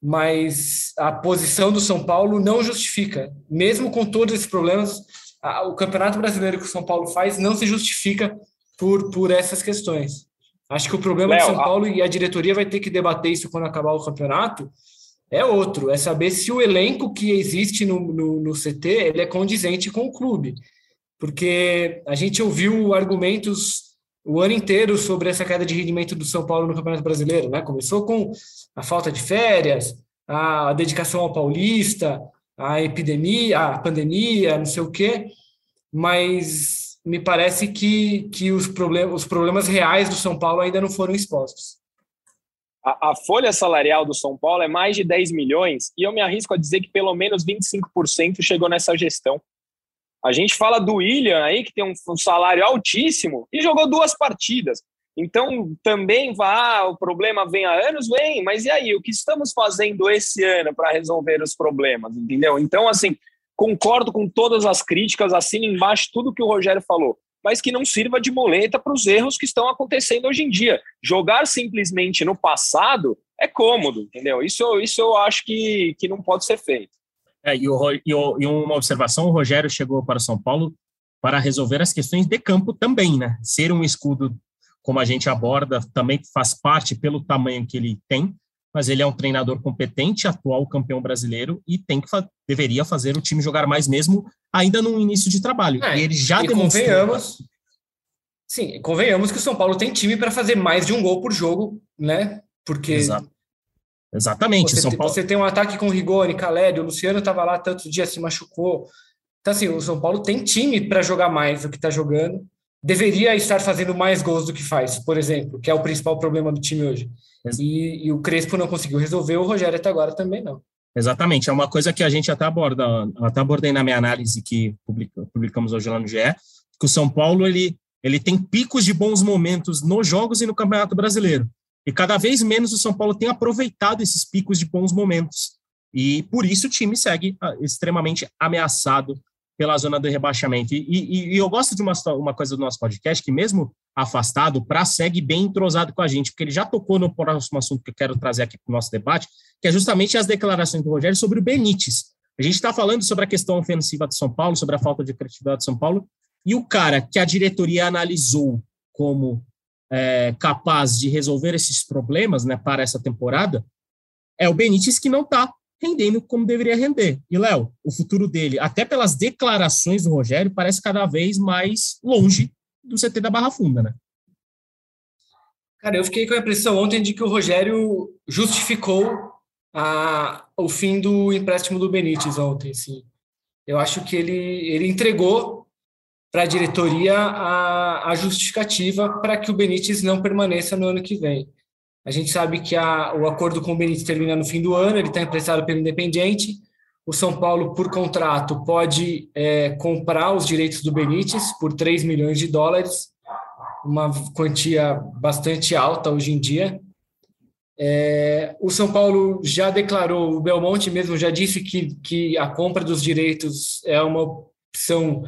mas a posição do São Paulo não justifica, mesmo com todos esses problemas, a, o Campeonato Brasileiro que o São Paulo faz não se justifica por, por essas questões. Acho que o problema Léo, do São Paulo, a... e a diretoria vai ter que debater isso quando acabar o campeonato, é outro, é saber se o elenco que existe no, no, no, CT ele é condizente com o clube. Porque a gente ouviu argumentos o ano inteiro sobre essa queda de rendimento do São Paulo no Campeonato Brasileiro. Né? Começou com a falta de férias, a dedicação ao Paulista, a epidemia, a pandemia, não sei o quê, mas me parece que, que os, problem os problemas reais do São Paulo ainda não foram expostos
a, a, folha salarial do São Paulo é mais de 10 milhões e eu me arrisco a dizer que pelo menos 25% chegou nessa gestão. A gente fala do William aí, que tem um, um salário altíssimo, e jogou duas partidas. Então, também vá, o problema vem há anos, vem, mas e aí, o que estamos fazendo esse ano para resolver os problemas, entendeu? Então, assim, concordo com todas as críticas, assino embaixo tudo que o Rogério falou, mas que não sirva de muleta para os erros que estão acontecendo hoje em dia. Jogar simplesmente no passado é cômodo, entendeu? Isso, isso eu acho que, que não pode ser feito.
É, e, o, e, o, e uma observação, o Rogério chegou para São Paulo para resolver as questões de campo também, né? Ser um escudo, como a gente aborda, também faz parte pelo tamanho que ele tem, mas ele é um treinador competente, atual campeão brasileiro e tem que fa deveria fazer o time jogar mais mesmo ainda no início de trabalho. É, e ele já e demonstrou.
Convenhamos, sim, convenhamos que o São Paulo tem time para fazer mais de um gol por jogo, né? Porque
Exato. Exatamente.
Você, São Paulo... você tem um ataque com Rigoni, Calério, o Luciano estava lá tantos dias, se machucou. Então, assim, o São Paulo tem time para jogar mais do que está jogando. Deveria estar fazendo mais gols do que faz, por exemplo, que é o principal problema do time hoje. E, e, o Crespo não conseguiu resolver, o Rogério até agora também não.
Exatamente, é uma coisa que a gente até aborda, até abordei na minha análise que publicamos hoje lá no GE, que o São Paulo ele, ele tem picos de bons momentos nos jogos e no Campeonato Brasileiro. E cada vez menos o São Paulo tem aproveitado esses picos de bons momentos. E por isso o time segue ah, extremamente ameaçado pela zona do rebaixamento. E, e, e, eu gosto de uma, uma coisa do nosso podcast, que mesmo afastado, o Pra segue bem entrosado com a gente, porque ele já tocou no próximo assunto que eu quero trazer aqui para o nosso debate, que é justamente as declarações do Rogério sobre o Benítez. A gente está falando sobre a questão ofensiva de São Paulo, sobre a falta de criatividade de São Paulo, e o cara que a diretoria analisou como é, capaz de resolver esses problemas né, para essa temporada é o Benítez que não está rendendo como deveria render. E, Léo, o futuro dele, até pelas declarações do Rogério, parece cada vez mais longe do CT da Barra Funda, né?
Cara, eu fiquei com a impressão ontem de que o Rogério justificou a, o fim do empréstimo do Benítez ontem, sim. Eu acho que ele, ele entregou para a diretoria a, justificativa para que o Benítez não permaneça no ano que vem. A gente sabe que a, o acordo com o Benítez termina no fim do ano, ele está emprestado pelo Independiente. O São Paulo, por contrato, pode é, comprar os direitos do Benítez por 3 milhões de dólares, uma quantia bastante alta hoje em dia. É, o São Paulo já declarou, o Belmonte mesmo já disse que, que a compra dos direitos é uma opção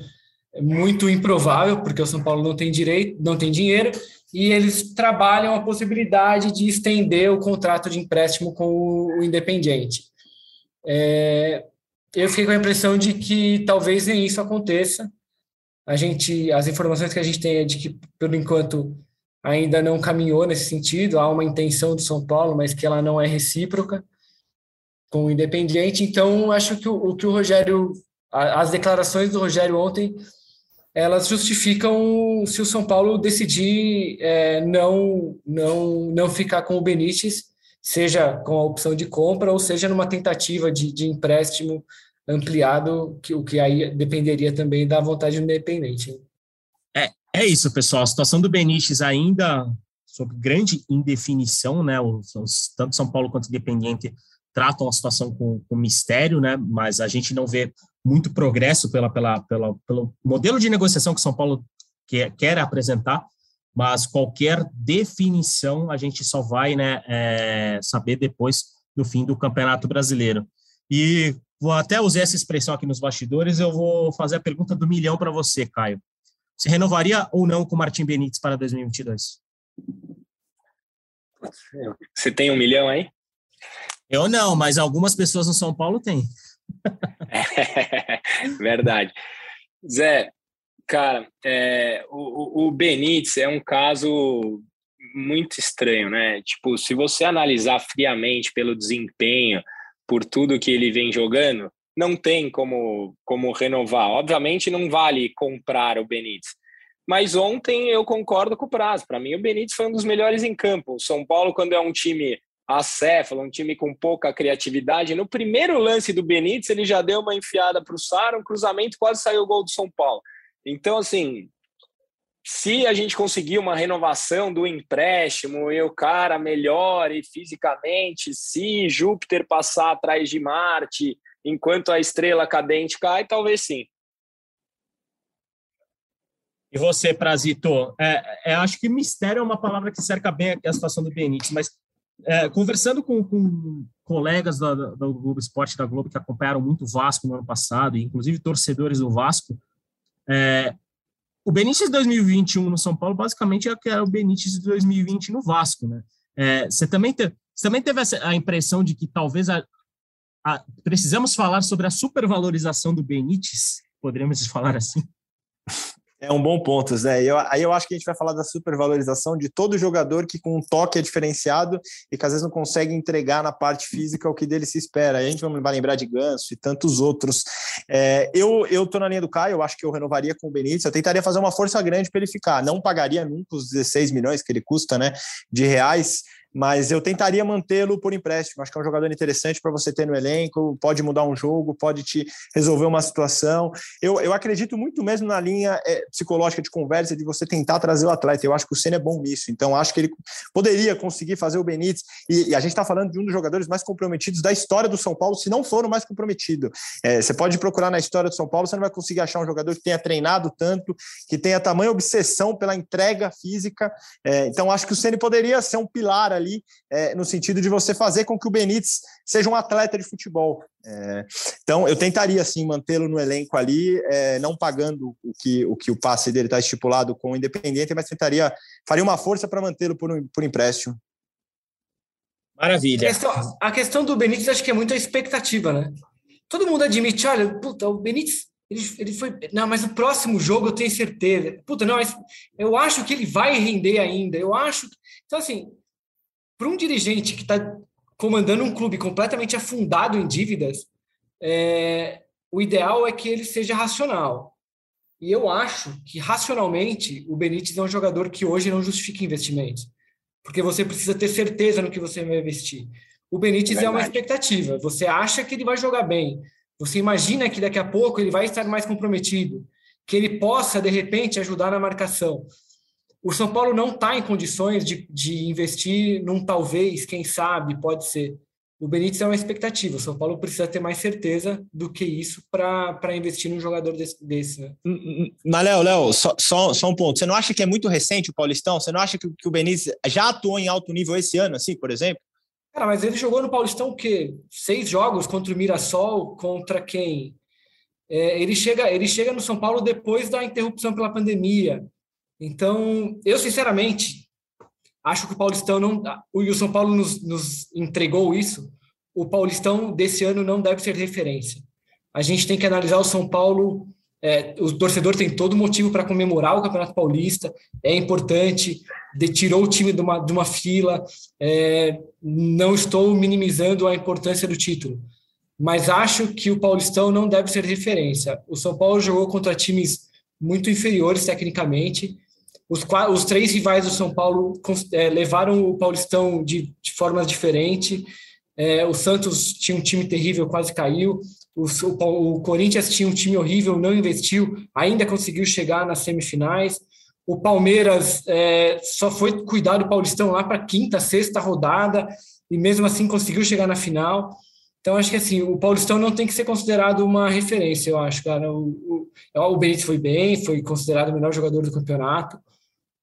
muito improvável, porque o São Paulo não tem direito, não tem dinheiro, e eles trabalham a possibilidade de estender o contrato de empréstimo com o Independiente. É, eu fiquei com a impressão de que talvez nem isso aconteça. A gente, as informações que a gente tem é de que, por enquanto, ainda não caminhou nesse sentido. Há uma intenção do São Paulo, mas que ela não é recíproca com o Independiente. Então, acho que o, o que o Rogério, as declarações do Rogério ontem elas justificam se o São Paulo decidir é, não, não, não ficar com o Benítez, seja com a opção de compra ou seja numa tentativa de, de empréstimo ampliado, que, o que aí dependeria também da vontade do independente.
É, é isso, pessoal. A situação do Benítez ainda sob grande indefinição, né? Os, os, tanto São Paulo quanto o Independiente tratam a situação com, com mistério, né? Mas a gente não vê muito progresso pela, pela, pela, pelo modelo de negociação que São Paulo quer, quer apresentar, mas qualquer definição a gente só vai né, é, saber depois do fim do Campeonato Brasileiro. E vou até usar essa expressão aqui nos bastidores, eu vou fazer a pergunta do milhão para você, Caio. Você renovaria ou não com o Martim Benítez para 2022?
Você tem um milhão aí?
Eu não, mas algumas pessoas no São Paulo têm.
É, [laughs] verdade. Zé, cara, é, o, o Benítez é um caso muito estranho, né? Tipo, se você analisar friamente pelo desempenho, por tudo que ele vem jogando, não tem como, como renovar. Obviamente não vale comprar o Benítez. Mas ontem eu concordo com o prazo. Para mim, o Benítez foi um dos melhores em campo. O São Paulo, quando é um time acéfalo, um time com pouca criatividade. No primeiro lance do Benítez, ele já deu uma enfiada para o Sara, um cruzamento, quase saiu o gol do São Paulo. Então, assim, se a gente conseguir uma renovação do empréstimo e o cara melhore fisicamente, se Júpiter passar atrás de Marte enquanto a estrela cadente cai, talvez sim.
E você, Prazito, é, é, acho que mistério é uma palavra que cerca bem a situação do Benítez, mas é, conversando com, com colegas da, da, do Globo Esporte da Globo que acompanharam muito o Vasco no ano passado, inclusive torcedores do Vasco, é, o Benítez de 2021 no São Paulo basicamente é que era o Benítez de 2020 no Vasco, né? É, você também, te, você também teve a impressão de que talvez a, a, precisamos falar sobre a supervalorização do Benítez, poderíamos falar assim?
É um bom ponto, Zé. Eu, aí eu acho que a gente vai falar da supervalorização de todo jogador que com um toque é diferenciado e que às vezes não consegue entregar na parte física o que dele se espera. Aí a gente vai lembrar de Ganso e tantos outros. É, eu eu na linha do Caio, eu acho que eu renovaria com o Benítez. Eu tentaria fazer uma força grande para ele ficar. Não pagaria nunca os 16 milhões que ele custa, né, de reais mas eu tentaria mantê-lo por empréstimo. Acho que é um jogador interessante para você ter no elenco, pode mudar um jogo, pode te resolver uma situação. Eu, eu acredito muito mesmo na linha é, psicológica de conversa de você tentar trazer o atleta. Eu acho que o Senna é bom nisso, então acho que ele poderia conseguir fazer o Benítez. E, e a gente está falando de um dos jogadores mais comprometidos da história do São Paulo, se não for o mais comprometido. É, você pode procurar na história do São Paulo, você não vai conseguir achar um jogador que tenha treinado tanto, que tenha tamanha obsessão pela entrega física. É, então acho que o Senna poderia ser um pilar ali, é, no sentido de você fazer com que o Benítez seja um atleta de futebol. É, então, eu tentaria, sim, mantê-lo no elenco ali, é, não pagando o que, o que o passe dele está estipulado com o Independente, mas tentaria, faria uma força para mantê-lo por, por empréstimo.
Maravilha. A questão, a questão, do Benítez acho que é muito a expectativa, né? Todo mundo admite, olha, puta, o Benítez, ele, ele foi. Não, mas no próximo jogo eu tenho certeza. Puta, não, eu acho que ele vai render ainda. Eu acho. Então, assim, para um dirigente que está comandando um clube completamente afundado em dívidas, é, o ideal é que ele seja racional. E eu acho que, racionalmente, o Benítez é um jogador que hoje não justifica investimentos. Porque você precisa ter certeza no que você vai investir. O Benítez é, é uma expectativa. Você acha que ele vai jogar bem. Você imagina que daqui a pouco ele vai estar mais comprometido. Que ele possa, de repente, ajudar na marcação. O São Paulo não está em condições de, de investir num talvez, quem sabe, pode ser. O Benítez é uma expectativa. O São Paulo precisa ter mais certeza do que isso para investir num jogador desse. desse né?
Hum, hum, hum. Mas, Léo, Léo, só, só, só, um ponto. Você não acha que é muito recente o Paulistão? Você não acha que, que o Benítez já atuou em alto nível esse ano, assim, por exemplo?
Cara, mas ele jogou no Paulistão o quê? Seis jogos contra o Mirassol, contra quem? É, ele, chega, ele chega no São Paulo depois da interrupção pela pandemia. Então, eu sinceramente acho que o Paulistão não. O São Paulo nos, nos entregou isso. O Paulistão desse ano não deve ser referência. A gente tem que analisar o São Paulo. É, o torcedor tem todo motivo para comemorar o Campeonato Paulista, é importante, de, tirou o time de uma, de uma fila. É, não estou minimizando a importância do título, mas acho que o Paulistão não deve ser referência. O São Paulo jogou contra times muito inferiores tecnicamente os, os três rivais do São Paulo é, levaram o Paulistão de, de formas diferentes. É, o Santos tinha um time terrível, quase caiu. O, o, o, Corinthians tinha um time horrível, não investiu, ainda conseguiu chegar nas semifinais. O Palmeiras é, só foi cuidar do Paulistão lá para quinta, sexta rodada e mesmo assim conseguiu chegar na final. Então, acho que assim, o Paulistão não tem que ser considerado uma referência, eu acho, cara. O, o, o Benítez foi bem, foi considerado o melhor jogador do campeonato.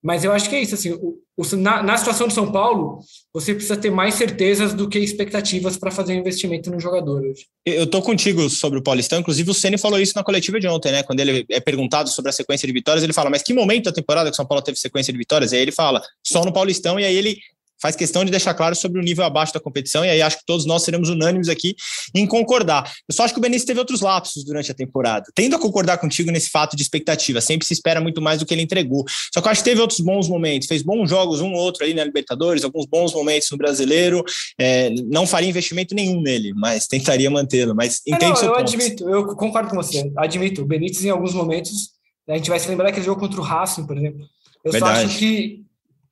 Mas eu acho que é isso, assim, o, o, na, na, situação de São Paulo, você precisa ter mais certezas do que expectativas para fazer investimento no jogador hoje.
Eu tô contigo sobre o Paulistão, inclusive o Ceni falou isso na coletiva de ontem, né? Quando ele é perguntado sobre a sequência de vitórias, ele fala, mas que momento da temporada que o São Paulo teve sequência de vitórias? E aí ele fala, só no Paulistão, e aí ele faz questão de deixar claro sobre o nível abaixo da competição, e aí acho que todos nós seremos unânimes aqui em concordar. Eu só acho que o Benício teve outros lapsos durante a temporada. Tendo a concordar contigo nesse fato de expectativa, sempre se espera muito mais do que ele entregou. Só que eu acho que teve outros bons momentos, fez bons jogos, um ou outro aí na Libertadores, alguns bons momentos no Brasileiro. É, não faria investimento nenhum nele, mas tentaria mantê-lo. Mas
é, não, Eu ponto. admito, eu concordo com você. Admito, o Benítez em alguns momentos, a gente vai se lembrar daquele jogo contra o Racing, por exemplo. Eu Verdade. só acho que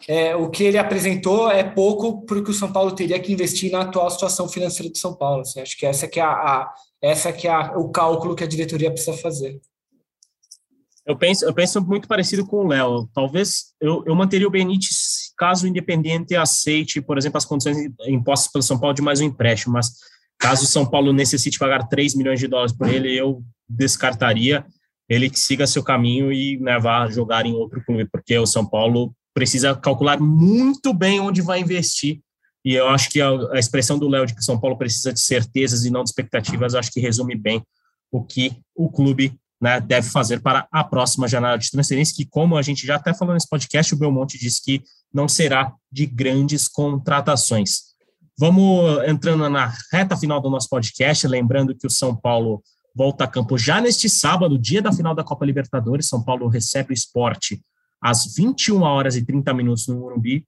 é, o que ele apresentou é pouco para o que o São Paulo teria que investir na atual situação financeira de São Paulo. Assim, acho que essa que é, a, a essa que é o cálculo que a diretoria precisa fazer.
Eu penso, eu penso muito parecido com o Léo. Talvez eu, eu manteria o Benítez caso o Independente aceite, por exemplo, as condições impostas pelo São Paulo de mais um empréstimo, mas caso o São Paulo necessite pagar 3 milhões de dólares por ele, eu descartaria. ele siga seu caminho e né, vá jogar em outro clube, porque o São Paulo precisa calcular muito bem onde vai investir. E eu acho que a, a expressão do Léo de que São Paulo precisa de certezas e não de expectativas, acho que resume bem o que o clube né, deve fazer para a próxima janela de transferência, que, como a gente já até falou nesse podcast, o Belmonte disse que não será de grandes contratações. Vamos entrando na reta final do nosso podcast, lembrando que o São Paulo volta a campo já neste sábado, dia da final da Copa Libertadores. São Paulo recebe o esporte às 21 horas e 30 minutos no Morumbi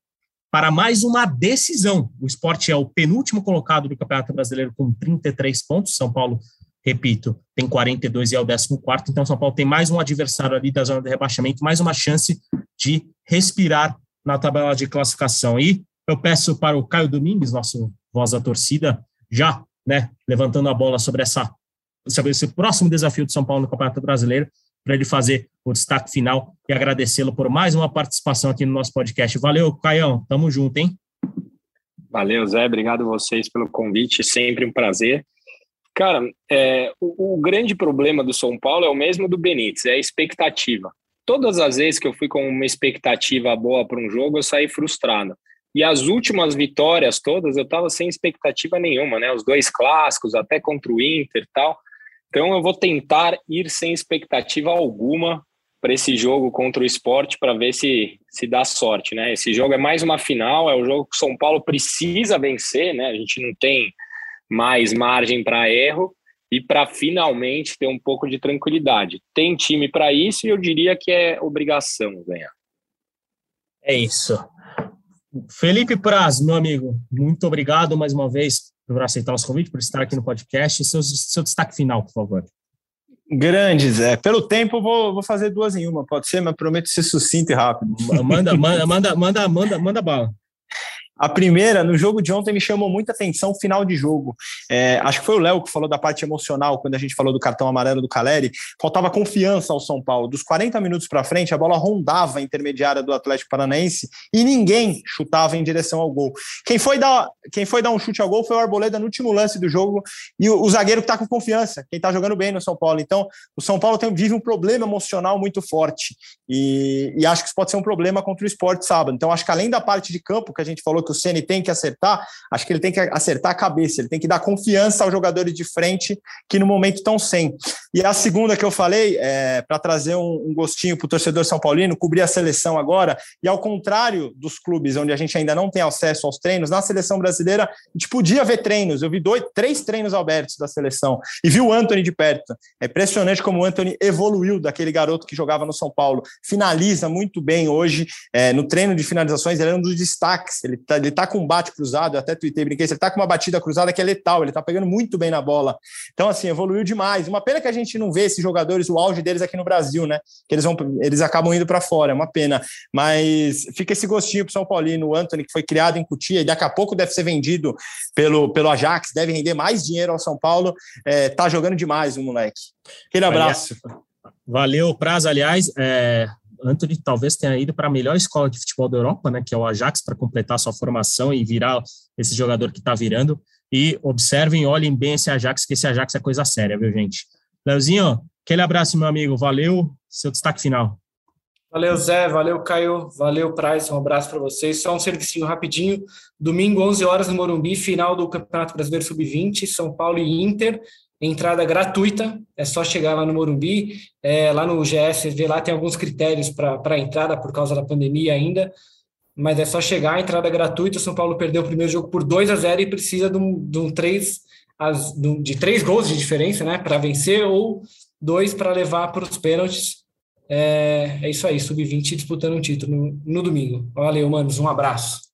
para mais uma decisão. O esporte é o penúltimo colocado do Campeonato Brasileiro com 33 pontos. São Paulo, repito, tem 42 e é o 14. Então, São Paulo tem mais um adversário ali da zona de rebaixamento, mais uma chance de respirar na tabela de classificação. E eu peço para o Caio Domingues, nosso voz da torcida, já né, levantando a bola sobre essa sobre esse próximo desafio de São Paulo no Campeonato Brasileiro, para ele fazer o destaque final e agradecê-lo por mais uma participação aqui no nosso podcast. Valeu, Caião, tamo junto, hein?
Valeu, Zé, obrigado vocês pelo convite, sempre um prazer. Cara, é, o, o, grande problema do São Paulo é o mesmo do Benítez, é a expectativa. Todas as vezes que eu fui com uma expectativa boa para um jogo, eu saí frustrado. E as últimas vitórias todas, eu estava sem expectativa nenhuma, né? Os dois clássicos, até contra o Inter e tal. Então eu vou tentar ir sem expectativa alguma para esse jogo contra o esporte para ver se se dá sorte, né? Esse jogo é mais uma final, é o jogo que o São Paulo precisa vencer, né? A gente não tem mais margem para erro e para finalmente ter um pouco de tranquilidade. Tem time para isso e eu diria que é obrigação ganhar.
É isso. Felipe Praz, meu amigo, muito obrigado mais uma vez por aceitar nosso convite, por estar aqui no podcast. Seu, seu destaque final, por favor.
Grandes, é. Pelo tempo, vou, vou fazer duas em uma, pode ser, mas prometo ser sucinto e rápido.
Manda, manda, manda, manda, manda, manda bala.
A primeira, no jogo de ontem, me chamou muita atenção o final de jogo. É, acho que foi o Léo que falou da parte emocional, quando a gente falou do cartão amarelo do Caleri. Faltava confiança ao São Paulo. Dos 40 minutos para frente, a bola rondava a intermediária do Atlético Paranaense e ninguém chutava em direção ao gol. Quem foi dar, quem foi dar um chute ao gol foi o Arboleda no último lance do jogo e o, o zagueiro que está com confiança, quem está jogando bem no São Paulo. Então, o São Paulo tem, vive um problema emocional muito forte e, e acho que isso pode ser um problema contra o esporte sábado. Então, acho que além da parte de campo que a gente falou que o Ceni tem que acertar, acho que ele tem que acertar a cabeça, ele tem que dar confiança aos jogadores de frente que no momento estão sem. E a segunda que eu falei, é, para trazer um, um gostinho para o torcedor São Paulino, cobrir a seleção agora, e ao contrário dos clubes onde a gente ainda não tem acesso aos treinos, na seleção brasileira a gente podia ver treinos. Eu vi dois, três treinos abertos da seleção e vi o Anthony de perto. É impressionante como o Anthony evoluiu daquele garoto que jogava no São Paulo. Finaliza muito bem hoje. É, no treino de finalizações, ele é um dos destaques. Ele ele tá com um bate cruzado, eu até tuitei, brinquei, ele tá com uma batida cruzada que é letal, ele tá pegando muito bem na bola. Então, assim, evoluiu demais. Uma pena que a gente não vê esses jogadores, o auge deles aqui no Brasil, né? Que eles, vão, eles acabam indo para fora, é uma pena. Mas fica esse gostinho pro São Paulino, o Anthony, que foi criado em Cutia e daqui a pouco deve ser vendido pelo, pelo Ajax, deve render mais dinheiro ao São Paulo. É, tá jogando demais o moleque. Aquele abraço.
Valeu, prazo, aliás. É, Anthony talvez tenha ido para a melhor escola de futebol da Europa, né, que é o Ajax, para completar sua formação e virar esse jogador que está virando. E observem, olhem bem esse Ajax, que esse Ajax é coisa séria, viu, gente? Leozinho, aquele abraço, meu amigo. Valeu. Seu destaque final.
Valeu, Zé. Valeu, Caio. Valeu, Price. Um abraço para vocês. Só um servicinho rapidinho. Domingo, 11 horas no Morumbi, final do Campeonato Brasileiro Sub-20, São Paulo e Inter entrada gratuita, é só chegar lá no Morumbi, é, lá no GSV, lá tem alguns critérios para entrada por causa da pandemia ainda, mas é só chegar, entrada gratuita, o São Paulo perdeu o primeiro jogo por 2 a 0 e precisa de um, de um três, as, de três gols de diferença, né, para vencer, ou dois para levar para os pênaltis, é, é, isso aí, sub-20 disputando um título no, no domingo. Valeu, manos, um abraço.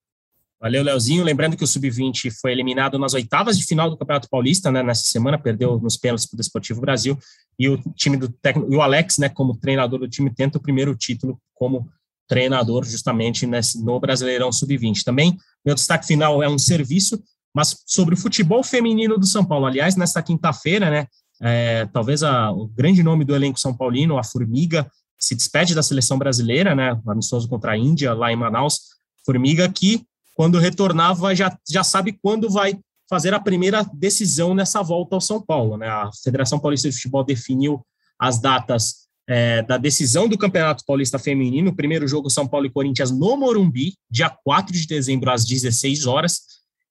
Valeu, Leozinho. Lembrando que o Sub-20 foi eliminado nas oitavas de final do Campeonato Paulista, né, nessa semana, perdeu nos pênaltis para o Desportivo Brasil, e o time do técnico, e o Alex, né, como treinador do time, tenta o primeiro título como treinador justamente nesse, no Brasileirão Sub-20. Também, meu destaque final é um serviço, mas sobre o futebol feminino do São Paulo. Aliás, nesta quinta-feira, né, é, talvez a, o grande nome do elenco São Paulino, a Formiga, se despede da seleção brasileira, né, amistoso contra a Índia, lá em Manaus. Formiga que quando retornava, já, já sabe quando vai fazer a primeira decisão nessa volta ao São Paulo. Né? A Federação Paulista de Futebol definiu as datas é, da decisão do Campeonato Paulista Feminino. O primeiro jogo, São Paulo e Corinthians, no Morumbi, dia 4 de dezembro, às 16 horas.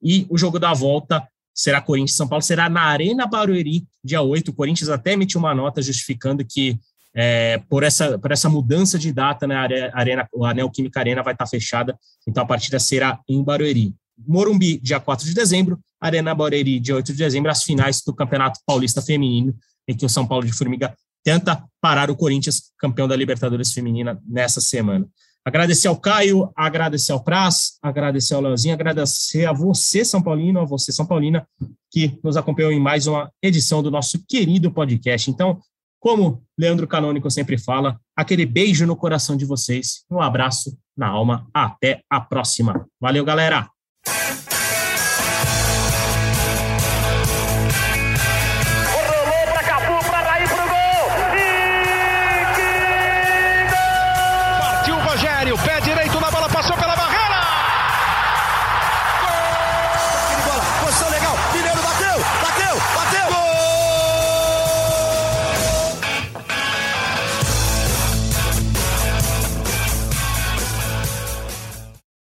E o jogo da volta será Corinthians São Paulo, será na Arena Barueri, dia 8. O Corinthians até emitiu uma nota justificando que é, por, essa, por essa mudança de data, né, a Arena, a Neoquímica Arena vai estar fechada, então a partida será em Barueri. Morumbi, dia 4 de dezembro, Arena Barueri, dia 8 de dezembro, as finais do Campeonato Paulista Feminino, em que o São Paulo de Formiga tenta parar o Corinthians, campeão da Libertadores Feminina, nessa semana. Agradecer ao Caio, agradecer ao Praz, agradecer ao Leozinho, agradecer a você, São Paulino, a você, São Paulina, que nos acompanhou em mais uma edição do nosso querido podcast. Então, como Leandro Canônico sempre fala, aquele beijo no coração de vocês, um abraço na alma, até a próxima. Valeu, galera!